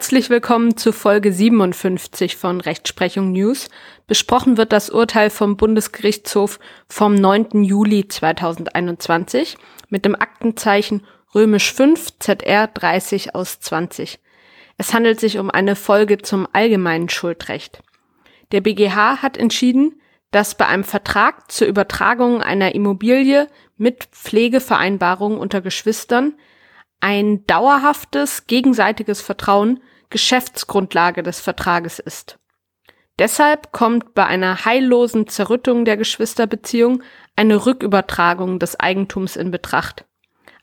Herzlich willkommen zu Folge 57 von Rechtsprechung News. Besprochen wird das Urteil vom Bundesgerichtshof vom 9. Juli 2021 mit dem Aktenzeichen römisch 5 ZR 30 aus 20. Es handelt sich um eine Folge zum allgemeinen Schuldrecht. Der BGH hat entschieden, dass bei einem Vertrag zur Übertragung einer Immobilie mit Pflegevereinbarung unter Geschwistern ein dauerhaftes gegenseitiges Vertrauen Geschäftsgrundlage des Vertrages ist. Deshalb kommt bei einer heillosen Zerrüttung der Geschwisterbeziehung eine Rückübertragung des Eigentums in Betracht.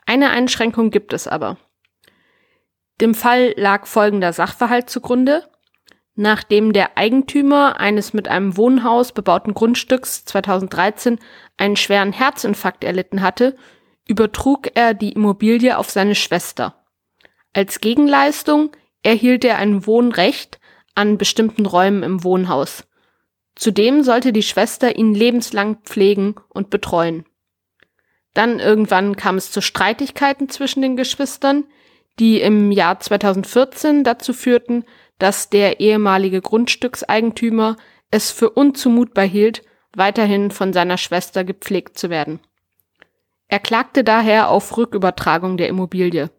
Eine Einschränkung gibt es aber. Dem Fall lag folgender Sachverhalt zugrunde. Nachdem der Eigentümer eines mit einem Wohnhaus bebauten Grundstücks 2013 einen schweren Herzinfarkt erlitten hatte, übertrug er die Immobilie auf seine Schwester. Als Gegenleistung erhielt er ein Wohnrecht an bestimmten Räumen im Wohnhaus. Zudem sollte die Schwester ihn lebenslang pflegen und betreuen. Dann irgendwann kam es zu Streitigkeiten zwischen den Geschwistern, die im Jahr 2014 dazu führten, dass der ehemalige Grundstückseigentümer es für unzumutbar hielt, weiterhin von seiner Schwester gepflegt zu werden. Er klagte daher auf Rückübertragung der Immobilie.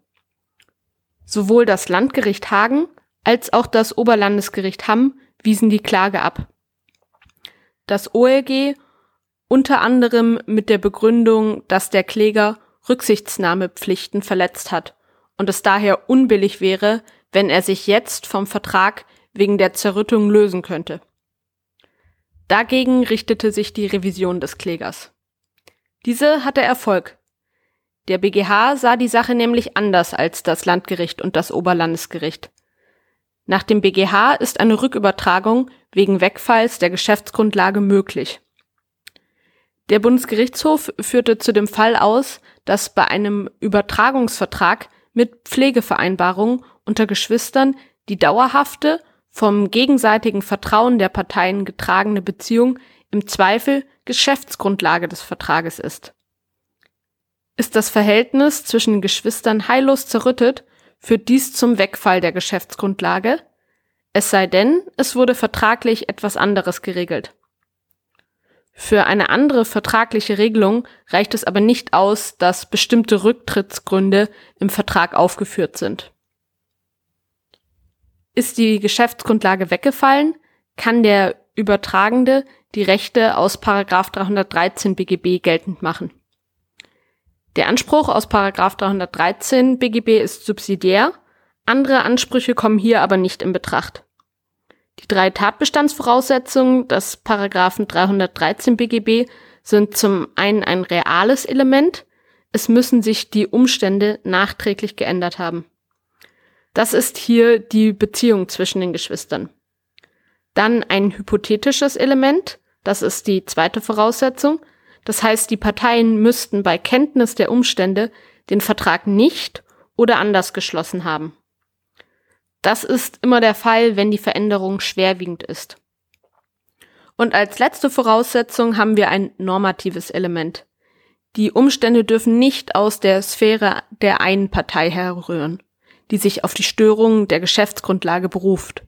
Sowohl das Landgericht Hagen als auch das Oberlandesgericht Hamm wiesen die Klage ab. Das OLG unter anderem mit der Begründung, dass der Kläger Rücksichtsnahmepflichten verletzt hat und es daher unbillig wäre, wenn er sich jetzt vom Vertrag wegen der Zerrüttung lösen könnte. Dagegen richtete sich die Revision des Klägers. Diese hatte Erfolg. Der BGH sah die Sache nämlich anders als das Landgericht und das Oberlandesgericht. Nach dem BGH ist eine Rückübertragung wegen Wegfalls der Geschäftsgrundlage möglich. Der Bundesgerichtshof führte zu dem Fall aus, dass bei einem Übertragungsvertrag mit Pflegevereinbarung unter Geschwistern die dauerhafte, vom gegenseitigen Vertrauen der Parteien getragene Beziehung im Zweifel Geschäftsgrundlage des Vertrages ist. Ist das Verhältnis zwischen Geschwistern heillos zerrüttet, führt dies zum Wegfall der Geschäftsgrundlage, es sei denn, es wurde vertraglich etwas anderes geregelt. Für eine andere vertragliche Regelung reicht es aber nicht aus, dass bestimmte Rücktrittsgründe im Vertrag aufgeführt sind. Ist die Geschäftsgrundlage weggefallen, kann der Übertragende die Rechte aus 313 BGB geltend machen. Der Anspruch aus 313 BGB ist subsidiär, andere Ansprüche kommen hier aber nicht in Betracht. Die drei Tatbestandsvoraussetzungen des Paragraphen 313 BGB sind zum einen ein reales Element, es müssen sich die Umstände nachträglich geändert haben. Das ist hier die Beziehung zwischen den Geschwistern. Dann ein hypothetisches Element, das ist die zweite Voraussetzung. Das heißt, die Parteien müssten bei Kenntnis der Umstände den Vertrag nicht oder anders geschlossen haben. Das ist immer der Fall, wenn die Veränderung schwerwiegend ist. Und als letzte Voraussetzung haben wir ein normatives Element. Die Umstände dürfen nicht aus der Sphäre der einen Partei herrühren, die sich auf die Störung der Geschäftsgrundlage beruft.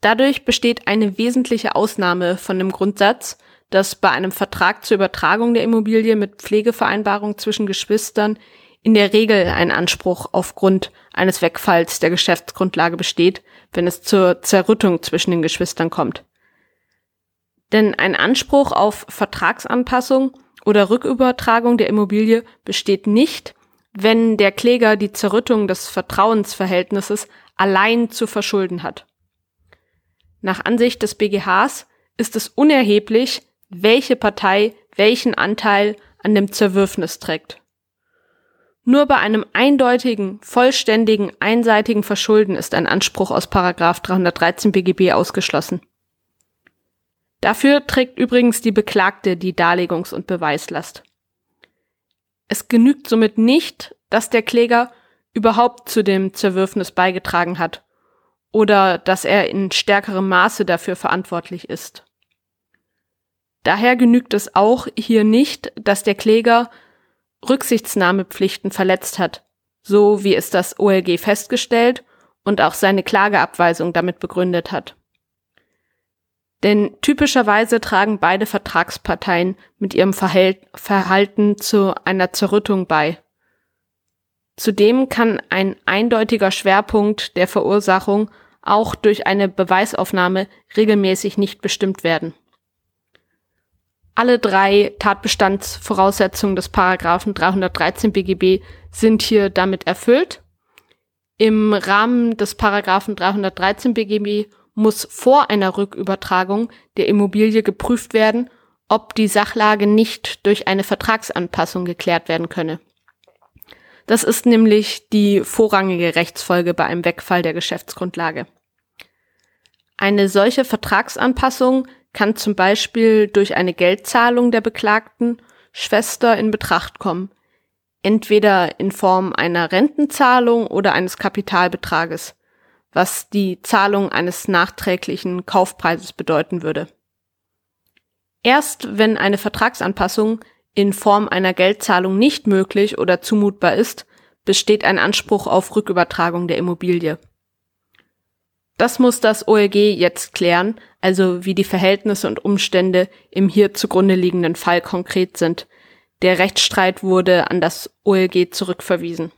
Dadurch besteht eine wesentliche Ausnahme von dem Grundsatz, dass bei einem Vertrag zur Übertragung der Immobilie mit Pflegevereinbarung zwischen Geschwistern in der Regel ein Anspruch aufgrund eines Wegfalls der Geschäftsgrundlage besteht, wenn es zur Zerrüttung zwischen den Geschwistern kommt. Denn ein Anspruch auf Vertragsanpassung oder Rückübertragung der Immobilie besteht nicht, wenn der Kläger die Zerrüttung des Vertrauensverhältnisses allein zu verschulden hat. Nach Ansicht des BGHs ist es unerheblich, welche Partei welchen Anteil an dem Zerwürfnis trägt. Nur bei einem eindeutigen, vollständigen, einseitigen Verschulden ist ein Anspruch aus 313 BGB ausgeschlossen. Dafür trägt übrigens die Beklagte die Darlegungs- und Beweislast. Es genügt somit nicht, dass der Kläger überhaupt zu dem Zerwürfnis beigetragen hat oder dass er in stärkerem Maße dafür verantwortlich ist. Daher genügt es auch hier nicht, dass der Kläger Rücksichtsnahmepflichten verletzt hat, so wie es das OLG festgestellt und auch seine Klageabweisung damit begründet hat. Denn typischerweise tragen beide Vertragsparteien mit ihrem Verhalten zu einer Zerrüttung bei. Zudem kann ein eindeutiger Schwerpunkt der Verursachung auch durch eine Beweisaufnahme regelmäßig nicht bestimmt werden. Alle drei Tatbestandsvoraussetzungen des Paragraphen 313 BGB sind hier damit erfüllt. Im Rahmen des Paragraphen 313 BGB muss vor einer Rückübertragung der Immobilie geprüft werden, ob die Sachlage nicht durch eine Vertragsanpassung geklärt werden könne. Das ist nämlich die vorrangige Rechtsfolge bei einem Wegfall der Geschäftsgrundlage. Eine solche Vertragsanpassung kann zum Beispiel durch eine Geldzahlung der Beklagten Schwester in Betracht kommen, entweder in Form einer Rentenzahlung oder eines Kapitalbetrages, was die Zahlung eines nachträglichen Kaufpreises bedeuten würde. Erst wenn eine Vertragsanpassung in Form einer Geldzahlung nicht möglich oder zumutbar ist, besteht ein Anspruch auf Rückübertragung der Immobilie. Das muss das OLG jetzt klären, also wie die Verhältnisse und Umstände im hier zugrunde liegenden Fall konkret sind. Der Rechtsstreit wurde an das OLG zurückverwiesen.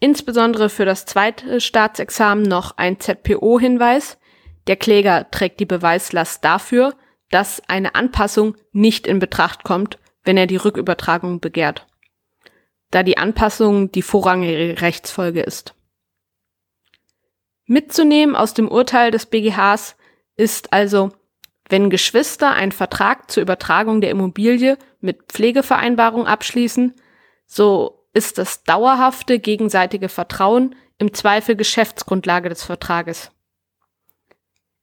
Insbesondere für das zweite Staatsexamen noch ein ZPO-Hinweis. Der Kläger trägt die Beweislast dafür, dass eine Anpassung nicht in Betracht kommt, wenn er die Rückübertragung begehrt, da die Anpassung die vorrangige Rechtsfolge ist. Mitzunehmen aus dem Urteil des BGHs ist also, wenn Geschwister einen Vertrag zur Übertragung der Immobilie mit Pflegevereinbarung abschließen, so ist das dauerhafte gegenseitige Vertrauen im Zweifel Geschäftsgrundlage des Vertrages.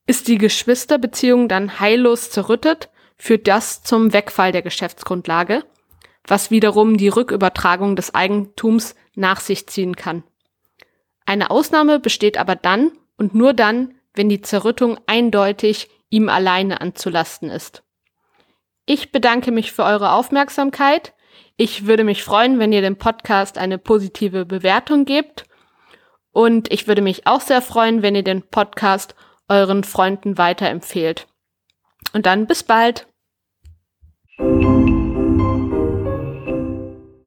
Ist die Geschwisterbeziehung dann heillos zerrüttet, führt das zum Wegfall der Geschäftsgrundlage, was wiederum die Rückübertragung des Eigentums nach sich ziehen kann. Eine Ausnahme besteht aber dann und nur dann, wenn die Zerrüttung eindeutig ihm alleine anzulasten ist. Ich bedanke mich für eure Aufmerksamkeit. Ich würde mich freuen, wenn ihr dem Podcast eine positive Bewertung gebt. Und ich würde mich auch sehr freuen, wenn ihr den Podcast euren Freunden weiterempfehlt. Und dann bis bald.